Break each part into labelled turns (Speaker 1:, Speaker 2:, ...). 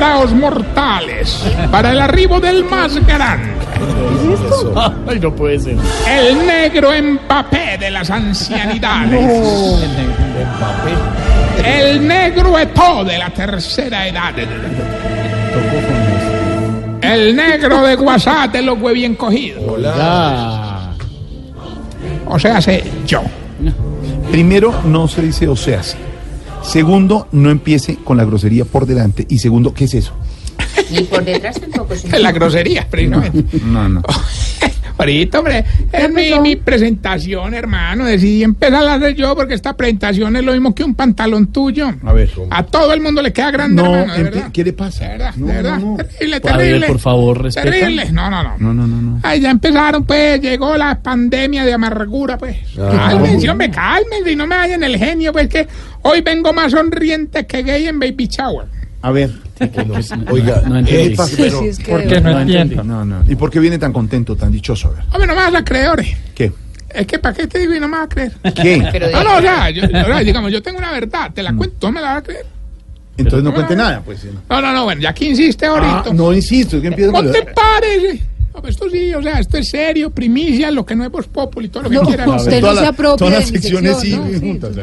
Speaker 1: preparaos mortales para el arribo del más grande.
Speaker 2: Ay, no puede ser.
Speaker 1: El negro empapé de las ancianidades. El negro etó de la tercera edad. El negro de WhatsApp de los bien cogidos.
Speaker 2: Ya.
Speaker 1: O sea, sé yo.
Speaker 3: Primero, no se dice o sea sí. Segundo, no empiece con la grosería por delante. Y segundo, ¿qué es eso?
Speaker 4: Ni por detrás tampoco.
Speaker 1: La grosería, precisamente.
Speaker 3: No, no.
Speaker 1: Ahorita, hombre, es mi, mi presentación, hermano. Decidí empezar a hacer yo porque esta presentación es lo mismo que un pantalón tuyo.
Speaker 3: A ver.
Speaker 1: A todo el mundo le queda grande,
Speaker 3: No,
Speaker 1: hermano, de
Speaker 3: empie-
Speaker 1: verdad.
Speaker 3: ¿qué le pasa?
Speaker 1: De verdad,
Speaker 3: No,
Speaker 1: de verdad.
Speaker 3: no, no.
Speaker 1: Terrible,
Speaker 2: A ver,
Speaker 1: terrible.
Speaker 2: por favor, respeta.
Speaker 1: Terrible. No, no, no.
Speaker 3: No, no, no, no.
Speaker 1: Ay, ya empezaron, pues, llegó la pandemia de amargura, pues. Cálmense, hombre, cálmense y no me vayan el genio, pues, que hoy vengo más sonriente que gay en Baby Shower.
Speaker 3: A ver.
Speaker 2: Oiga, no
Speaker 3: ¿Qué le
Speaker 2: entendí.
Speaker 3: pasa?
Speaker 4: Sí, es que
Speaker 2: ¿Por qué no entiendo?
Speaker 3: No, no. ¿Y por qué viene tan contento, tan dichoso? A ver.
Speaker 1: Hombre, no me vas a creer, ore.
Speaker 3: ¿Qué?
Speaker 1: Es que, ¿para qué te digo y no me vas a creer?
Speaker 3: ¿Qué?
Speaker 4: Pero
Speaker 1: No, no, o sea, yo, o sea, digamos, yo tengo una verdad, te la cuento, no me la vas a creer.
Speaker 3: Entonces no cuente nada, pues.
Speaker 1: No, no, no, bueno, ya que insiste ahorita.
Speaker 3: Ah, no insisto, es que empieza
Speaker 1: ¿No
Speaker 3: con
Speaker 1: te parece? No, pues esto sí, o sea, esto es serio, primicia, lo que no es Voz Populi, todo lo que
Speaker 5: No,
Speaker 1: quieras.
Speaker 5: usted no se apropia
Speaker 3: todas las secciones
Speaker 5: sección,
Speaker 3: sí,
Speaker 5: ¿no? Sí,
Speaker 3: juntas,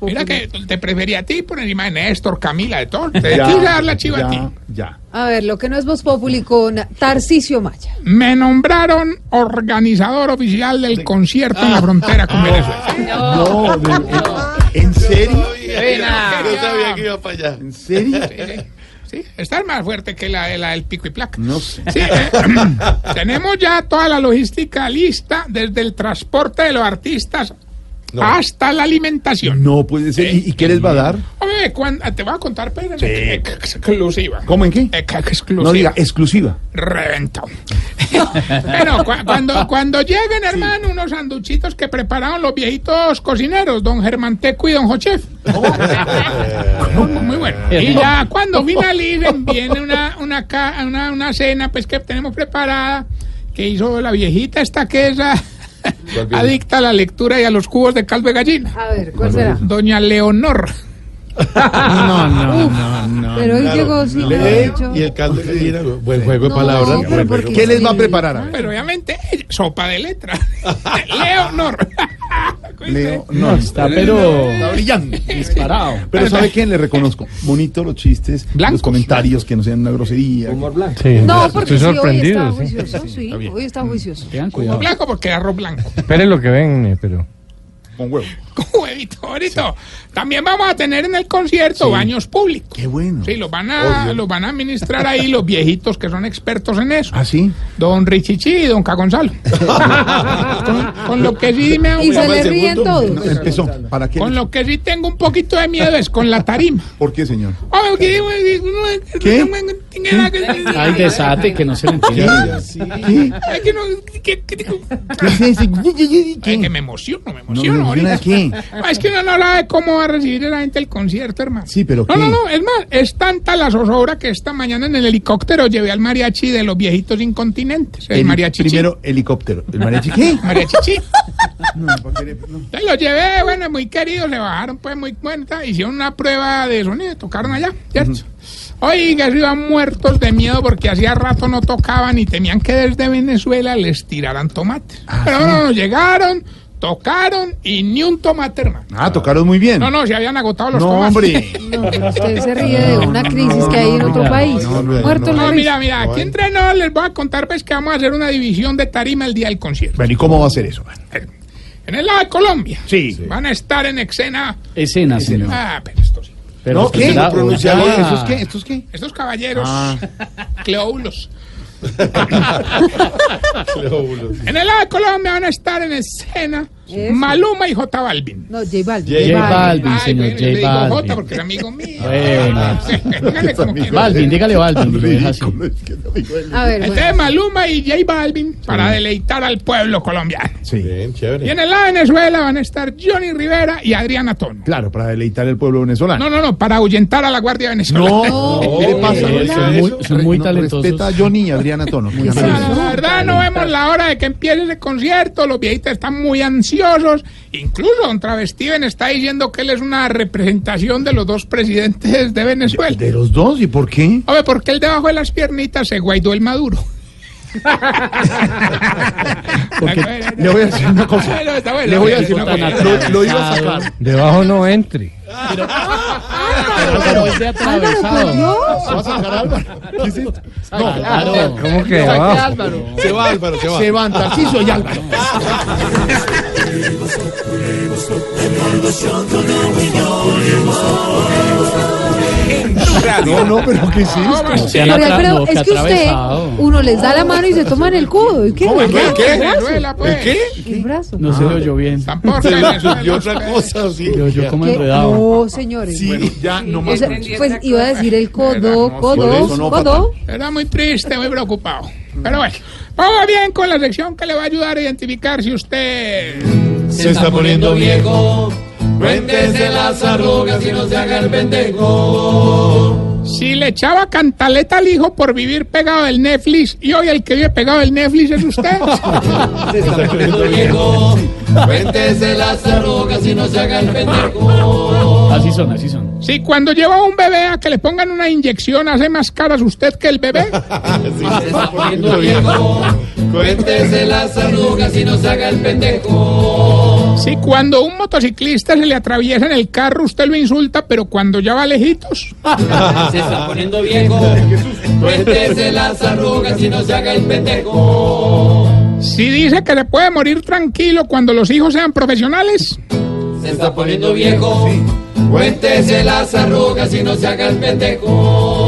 Speaker 1: Mira que te prefería a ti por encima de Néstor, Camila, de todo. Te
Speaker 3: Ya,
Speaker 1: quise dar la chiva a ti.
Speaker 3: ya.
Speaker 5: A ver, lo que no es Voz Populi con Tarcisio Maya.
Speaker 1: Me nombraron organizador oficial del concierto en la frontera con Venezuela.
Speaker 3: No, de- ¿en serio?
Speaker 1: No
Speaker 6: sabía que iba para allá.
Speaker 3: ¿En serio?
Speaker 1: Sí, esta es más fuerte que la, la del pico y placa.
Speaker 3: No sé.
Speaker 1: Sí, eh, tenemos ya toda la logística lista, desde el transporte de los artistas hasta la alimentación.
Speaker 3: No puede ser. ¿Y, y qué les va a dar?
Speaker 1: Hombre, cuan- te voy a contar, pero exclusiva.
Speaker 3: ¿Cómo en qué?
Speaker 1: Ex- Exclusiva.
Speaker 3: No diga exclusiva.
Speaker 1: Reventado. bueno, cu- cuando, cuando lleguen, hermano, unos sanduchitos que prepararon los viejitos cocineros, don Germán Teco y don Jochef. Muy bueno. Y ya cuando finalicen, viene una, una, ca- una, una cena pues que tenemos preparada, que hizo la viejita esta que es ah, adicta a la lectura y a los cubos de caldo de gallina.
Speaker 5: A ver, ¿cuál será?
Speaker 1: Doña Leonor.
Speaker 2: No, no, no, no.
Speaker 5: Pero hoy llegó dicho.
Speaker 6: y el caldo de gallina. Buen juego de
Speaker 5: No,
Speaker 6: palabras.
Speaker 5: pero
Speaker 6: buen
Speaker 5: ¿por
Speaker 6: juego.
Speaker 3: ¿Qué les va a preparar?
Speaker 1: Pero obviamente, sopa de letra. Leonor.
Speaker 3: Leo,
Speaker 2: No,
Speaker 3: no,
Speaker 2: está, pero
Speaker 3: Está brillante.
Speaker 2: disparado.
Speaker 3: Pero ¿sabe qué? Le reconozco. Bonito los chistes,
Speaker 1: Blancos.
Speaker 3: los comentarios que no sean una grosería.
Speaker 7: Sí,
Speaker 5: No, porque
Speaker 7: estoy
Speaker 5: sí, hoy
Speaker 7: sorprendido.
Speaker 5: está
Speaker 7: sí.
Speaker 5: juicioso, sí, hoy está juicioso.
Speaker 2: Tengan cuidado.
Speaker 1: Blanco porque arroz blanco.
Speaker 7: Esperen lo que ven, eh, pero.
Speaker 3: Con huevo.
Speaker 1: Huevito, ahorita. También vamos a tener en el concierto baños públicos.
Speaker 3: Qué bueno.
Speaker 1: Sí, los van a, los van a administrar ahí los viejitos que son expertos en eso.
Speaker 3: ¿Ah, sí?
Speaker 1: Don Richichi y don Cagonzalo. con, con lo que sí me
Speaker 5: Y se le ríen todos.
Speaker 3: No, empezó. ¿Para qué?
Speaker 1: con lo que sí tengo un poquito de miedo es con la tarima.
Speaker 3: ¿Por qué, señor?
Speaker 1: Oh, que-
Speaker 2: Ay, desate, que no se le entiende.
Speaker 6: Sí.
Speaker 1: Ay, que no, que-
Speaker 3: ¿Qué ¿Qué?
Speaker 1: me emociono, me
Speaker 3: No,
Speaker 1: emociono.
Speaker 3: no,
Speaker 1: ahorita. Ah, Es que uno no sabe cómo va a recibir la gente el concierto, hermano.
Speaker 3: Sí, pero
Speaker 1: No,
Speaker 3: ¿qué?
Speaker 1: no, no, es más, es tanta la zozobra que esta mañana en el helicóptero llevé al mariachi de los viejitos incontinentes. El,
Speaker 3: El
Speaker 1: mariachi.
Speaker 3: Primero, helicóptero. ¿El mariachi qué?
Speaker 1: Mariachi. chi.
Speaker 3: No, ¿para qué le- no.
Speaker 1: Entonces lo llevé, bueno, muy queridos, se bajaron pues muy cuenta, hicieron una prueba de sonido, tocaron allá, ¿cierto? Oiga, se iban muertos de miedo porque hacía rato no tocaban y temían que desde Venezuela les tiraran tomates. Pero no, no, llegaron, tocaron y ni un tomate, hermano.
Speaker 3: Ah, tocaron muy bien.
Speaker 1: No, no, se habían agotado los
Speaker 3: No,
Speaker 1: tomates.
Speaker 3: hombre.
Speaker 5: No, pero usted se ríe de una crisis que hay en otro país. Muerto
Speaker 1: No, mira, mira, aquí entre nos les voy a contar pues que vamos a hacer una división de tarima el día del concierto.
Speaker 3: Bueno, ¿y cómo va a ser eso?
Speaker 1: En el lado de Colombia.
Speaker 3: Sí.
Speaker 1: Van a estar en escena.
Speaker 2: Escena, señor.
Speaker 1: Ah, pero esto sí.
Speaker 2: Pero
Speaker 3: ¿No? ¿Qué?
Speaker 2: ya.
Speaker 3: ¿Esos qué? ¿Estos qué?
Speaker 1: Estos caballeros,
Speaker 3: Ah.
Speaker 1: cleóbulos. En el lado de Colombia van a estar en escena
Speaker 5: Eso.
Speaker 1: Maluma y J Balvin.
Speaker 5: No, J Balvin.
Speaker 2: J Balvin, señor, J
Speaker 1: digo J
Speaker 2: Balvin.
Speaker 1: porque es amigo mío.
Speaker 2: Bueno.
Speaker 1: Dígale como quiera.
Speaker 2: Balvin, dígale Balvin. y así.
Speaker 3: Es que no el-
Speaker 5: A ver,
Speaker 1: Entonces
Speaker 5: bueno.
Speaker 1: Maluma y J Balvin para deleitar al pueblo colombiano.
Speaker 3: Sí.
Speaker 6: Bien,
Speaker 1: Y
Speaker 6: chévere.
Speaker 1: en el lado de Venezuela van a estar Johnny Rivera y Adriana Tono.
Speaker 3: Claro, para deleitar el pueblo venezolano.
Speaker 1: No, no, no, para ahuyentar a la Guardia Venezolana.
Speaker 3: No, ¿qué le pasa?
Speaker 2: Eh, son muy- son muy
Speaker 3: No,
Speaker 2: talentosos.
Speaker 3: Respeta a Johnny y Adriana Tono. Muy.
Speaker 1: La verdad, no vemos la hora de que empiece ese concierto. Los viejitos están muy ansiosos. Deliciosos. Incluso don Travestiven está diciendo que él es una representación de los dos presidentes de Venezuela.
Speaker 3: ¿De los dos? ¿Y por qué?
Speaker 1: Hombre, porque él debajo de las piernitas se guaidó el maduro.
Speaker 3: Porque le voy a decir una cosa.
Speaker 1: Bueno, está bueno.
Speaker 3: Le voy a decir una cosa. Lo, lo iba a sacar.
Speaker 7: Debajo no entre.
Speaker 2: Álvaro de
Speaker 5: Álvaro, por
Speaker 2: atravesado.
Speaker 3: ¿Se va a sacar Álvaro? ¿Qué es esto? No,
Speaker 2: Álvaro.
Speaker 7: ¿Cómo que?
Speaker 6: Se va, Álvaro, se va.
Speaker 3: se van Tarciso y Álvaro. No, no, pero ¿qué es esto?
Speaker 2: Se han no, que
Speaker 5: es que usted, uno les da la mano y se toman el codo. ¿Y qué?
Speaker 3: ¿Cómo? ¿El qué?
Speaker 5: El
Speaker 3: ¿Qué?
Speaker 1: Venezuela, pues.
Speaker 3: ¿Qué?
Speaker 5: El brazo.
Speaker 2: No se le oyó bien.
Speaker 1: Tampoco
Speaker 6: subió otra
Speaker 1: pues.
Speaker 6: cosa, sí.
Speaker 2: Yo, yo como
Speaker 5: ¿Qué?
Speaker 2: enredado.
Speaker 5: No, señores.
Speaker 3: Bueno, ya no
Speaker 5: O
Speaker 3: más.
Speaker 5: sea, pues iba a decir el codo, codo,
Speaker 3: eso no,
Speaker 5: codo.
Speaker 1: Era muy triste, muy preocupado. Pero bueno, vamos bien con la sección que le va a ayudar a identificar si usted...
Speaker 6: Se está poniendo viejo. Cuéntese las arrugas y no se haga el pendejo.
Speaker 1: Si le echaba cantaleta al hijo por vivir pegado del Netflix y hoy el que vive pegado del Netflix es usted.
Speaker 6: Se está poniendo viejo. Cuéntese las arrugas y no se haga el pendejo.
Speaker 2: Así son, así son.
Speaker 1: Si cuando lleva a un bebé a que le pongan una inyección hace más caras usted que el bebé.
Speaker 6: Se está poniendo viejo. Cuéntese las arrugas y no se haga el pendejo.
Speaker 1: Si cuando un motociclista se le atraviesa en el carro usted lo insulta, pero cuando ya va lejitos.
Speaker 6: Se está poniendo viejo. Cuéntese las arrugas y no se haga el pendejo.
Speaker 1: Si dice que se puede morir tranquilo cuando los hijos sean profesionales.
Speaker 6: Se está poniendo viejo. Cuéntese las arrugas y no se haga el pendejo.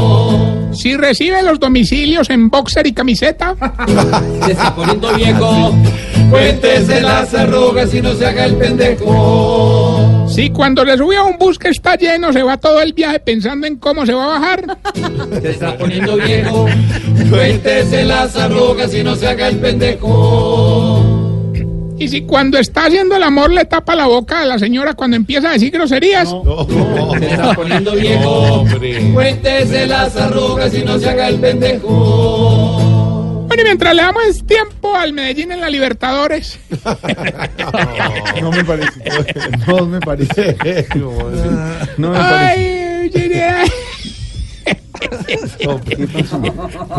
Speaker 1: Si recibe los domicilios en boxer y camiseta.
Speaker 6: Se está poniendo viejo. Cuéntese las arrugas y no se haga el pendejo.
Speaker 1: Si cuando le sube a un bus que está lleno se va todo el viaje pensando en cómo se va a bajar.
Speaker 6: Se está poniendo viejo. Cuéntese las arrugas y no se haga el pendejo.
Speaker 1: Y si cuando está haciendo el amor le tapa la boca a la señora cuando empieza a decir groserías.
Speaker 6: Se está poniendo viejo. Cuéntese las arrugas y no se haga el pendejo.
Speaker 1: Bueno, y mientras le damos tiempo al Medellín en la Libertadores.
Speaker 3: No me parece. No me parece. No me parece.
Speaker 1: Ay.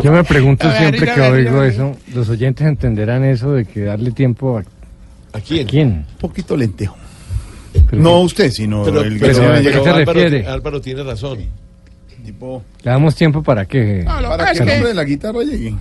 Speaker 7: Yo me pregunto
Speaker 1: ver,
Speaker 7: siempre que oigo eso, ¿los oyentes entenderán eso de que darle tiempo a
Speaker 6: ¿A quién?
Speaker 7: quién?
Speaker 3: Un poquito lentejo.
Speaker 7: Pero
Speaker 3: No usted, sino
Speaker 6: Pero,
Speaker 3: el
Speaker 6: pero-
Speaker 3: que se
Speaker 7: ¿a
Speaker 3: me
Speaker 7: qué
Speaker 3: llega
Speaker 7: se
Speaker 6: Álvaro,
Speaker 7: refiere?
Speaker 6: Álvaro tiene razón.
Speaker 3: tipo
Speaker 7: ¿Le damos tiempo para que
Speaker 1: No, lo
Speaker 3: para que el hombre de la guitarra llegue.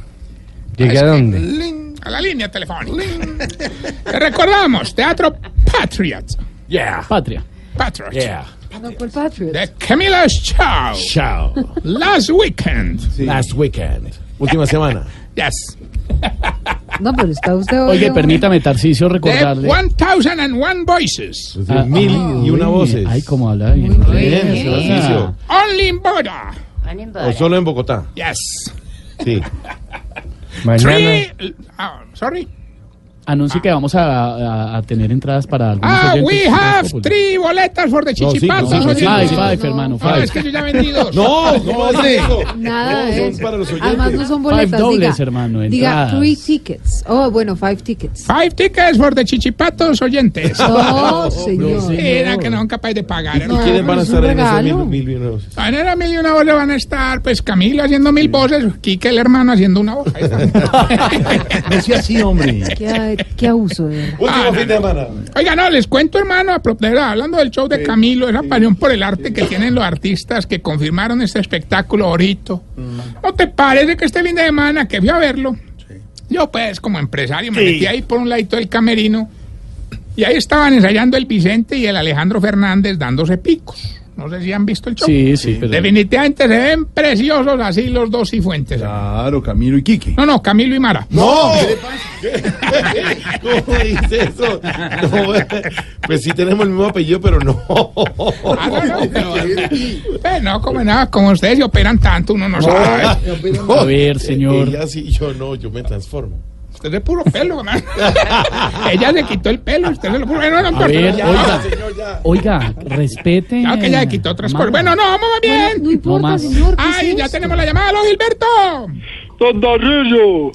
Speaker 7: llegue a dónde?
Speaker 1: A la línea telefónica. Te recordamos, Teatro Patriot.
Speaker 6: Yeah.
Speaker 2: Patria.
Speaker 1: Patriot.
Speaker 6: Yeah.
Speaker 5: No, ¿cuál Patriot?
Speaker 1: The Camila Show.
Speaker 6: Chao.
Speaker 1: Last weekend.
Speaker 6: Last weekend. Última semana.
Speaker 1: Yes.
Speaker 5: No, pero está usted hoy.
Speaker 2: Oye, permítame, Tarcicio,
Speaker 1: The
Speaker 2: recordarle.
Speaker 1: 1001 Voices.
Speaker 2: Ah,
Speaker 6: Mil y una voces.
Speaker 2: Ay, cómo habla bien.
Speaker 6: Bien, Tarcisio.
Speaker 2: oiga.
Speaker 1: Only in Bogotá.
Speaker 6: O solo en Bogotá.
Speaker 1: Yes.
Speaker 6: Sí.
Speaker 7: Mañana.
Speaker 1: Three. ah, sorry.
Speaker 2: Anuncie que vamos a, a- a tener entradas para algunos
Speaker 1: Ah,
Speaker 2: oyentes.
Speaker 1: we have three boletas for the
Speaker 6: No, sí,
Speaker 1: chichipatos.
Speaker 6: no, sí,
Speaker 2: Five, five, hermano,
Speaker 1: No,
Speaker 2: five.
Speaker 1: es que yo ya vendí dos.
Speaker 6: No, no.
Speaker 5: Nada
Speaker 6: No, son para los oyentes.
Speaker 5: Además no son boletas.
Speaker 2: Five dobles,
Speaker 5: diga,
Speaker 2: hermano,
Speaker 5: Diga three tickets. Oh, bueno, five tickets.
Speaker 1: Five tickets for the chichipatos oyentes.
Speaker 5: No, señor.
Speaker 1: Era que no son capaces de pagar. Hermano.
Speaker 6: ¿Quiénes van a estar en esos mil, mil y una voces?
Speaker 1: En el mil y una voz le van a estar, pues Camilo haciendo mil voces, Quique el hermano haciendo una voz.
Speaker 3: No sea así, hombre.
Speaker 5: Qué, qué abuso, de verdad.
Speaker 6: Último
Speaker 1: Ah,
Speaker 6: fin de semana.
Speaker 1: Oiga, no, les cuento, hermano, a hablando del show de Camilo, esa pasión por el arte que tienen los artistas que confirmaron este espectáculo ahorita. ¿No te parece que este fin de semana que fui a verlo? Yo, pues, como empresario, me metí ahí por un ladito del camerino y ahí estaban ensayando el Vicente y el Alejandro Fernández dándose picos. No sé si han visto el show.
Speaker 2: Sí, sí, pero.
Speaker 1: Definitivamente se ven preciosos así los dos cifuentes.
Speaker 3: Claro, Camilo y Quique.
Speaker 1: No, no, Camilo y Mara.
Speaker 6: ¡No! ¿Cómo dice eso? No, pues sí tenemos el mismo apellido, pero no.
Speaker 1: Ah, no, no, pero, pues no, como nada, como ustedes se operan tanto, uno no sabe.
Speaker 2: A ver, señor.
Speaker 6: Ella sí, yo no, yo me transformo.
Speaker 1: Usted es de puro pelo, man. Ella se quitó el pelo, usted se lo puso. Bueno, no,
Speaker 2: A ver,
Speaker 1: ya.
Speaker 2: oiga.
Speaker 6: Señor, ya.
Speaker 2: Oiga, respete.
Speaker 1: Claro que ella se quitó otras cosas. Bueno, no, vamos
Speaker 5: Bueno,
Speaker 1: bien.
Speaker 5: no importa,
Speaker 2: más.
Speaker 5: señor. ¿qué
Speaker 1: Ay,
Speaker 5: es
Speaker 1: ya
Speaker 5: esto?
Speaker 1: tenemos la llamada. ¡Aló, Gilberto!
Speaker 8: Don Darillo,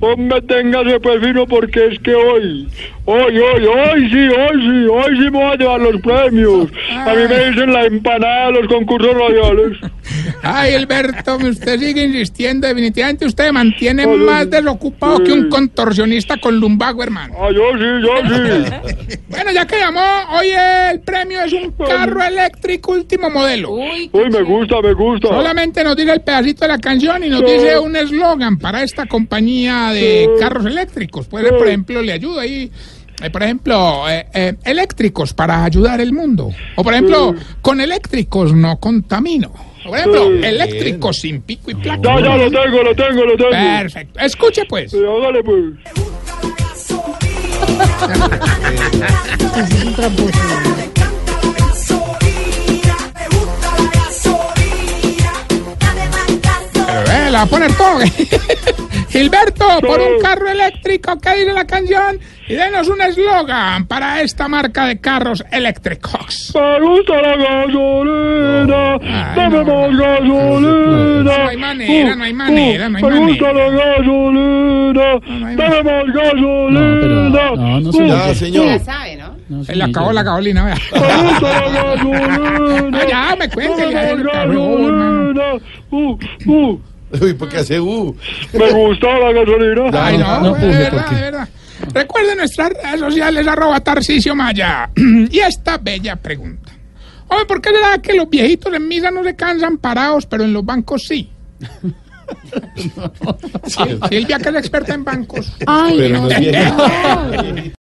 Speaker 8: Hombre, téngase pues fino porque es que hoy, hoy, hoy, hoy sí, hoy sí, hoy sí me voy a llevar los premios. A mí me dicen la empanada de los concursos radiales.
Speaker 1: Ay, Alberto, usted sigue insistiendo. Definitivamente usted mantiene
Speaker 8: Ay,
Speaker 1: más desocupado que un contorsionista con lumbago, hermano.
Speaker 8: Ah, yo sí, yo sí.
Speaker 1: Bueno, ya que llamó, hoy el premio es un carro eléctrico último modelo.
Speaker 4: Uy,
Speaker 8: Uy, me gusta, me gusta.
Speaker 1: Solamente nos dice el pedacito de la canción y nos dice un eslogan para esta compañía de carros eléctricos. Puede, por ejemplo, le ayudo ahí. eh, por ejemplo, eh, eh, eléctricos para ayudar el mundo. O por ejemplo, con eléctricos no contamino. Por ejemplo,
Speaker 8: Sí.
Speaker 1: eléctricos sin pico y placa.
Speaker 8: Ya, ya, lo tengo, lo tengo, lo tengo.
Speaker 1: Perfecto. Escuche pues.
Speaker 8: Sí, hágale pues.
Speaker 5: Ese es un tramposo.
Speaker 1: Pero, eh, la va a poner todo. Gilberto, por un carro eléctrico, ¿qué dice la canción? Y denos un eslogan para esta marca de carros eléctricos.
Speaker 8: Me gusta la gasolina,
Speaker 1: Ay,
Speaker 8: dame
Speaker 1: no.
Speaker 8: más gasolina.
Speaker 1: No hay manera, no hay manera, no hay
Speaker 8: Me gusta
Speaker 1: manera.
Speaker 8: la gasolina,
Speaker 1: no
Speaker 8: dame más
Speaker 2: No,
Speaker 8: gasolina.
Speaker 2: pero no, no
Speaker 3: ya señor.
Speaker 4: sabe, ¿no?
Speaker 2: No,
Speaker 1: Se le acabó la gasolina, vea.
Speaker 8: Me gusta la gasolina.
Speaker 1: No, ya, me cuente,
Speaker 8: Dame
Speaker 1: ya.
Speaker 8: Uh, uh.
Speaker 3: Uy, ¿por qué hace uh?
Speaker 8: Me gusta la gasolina.
Speaker 1: Ay, no,
Speaker 2: no
Speaker 1: de verdad, de verdad. Recuerden nuestras redes sociales, arroba Tarcisio Maya. y esta bella pregunta. ¿por qué será que los viejitos en misa no se cansan parados, pero en los bancos sí? Silvia, que es experta en bancos.
Speaker 5: Ay, no.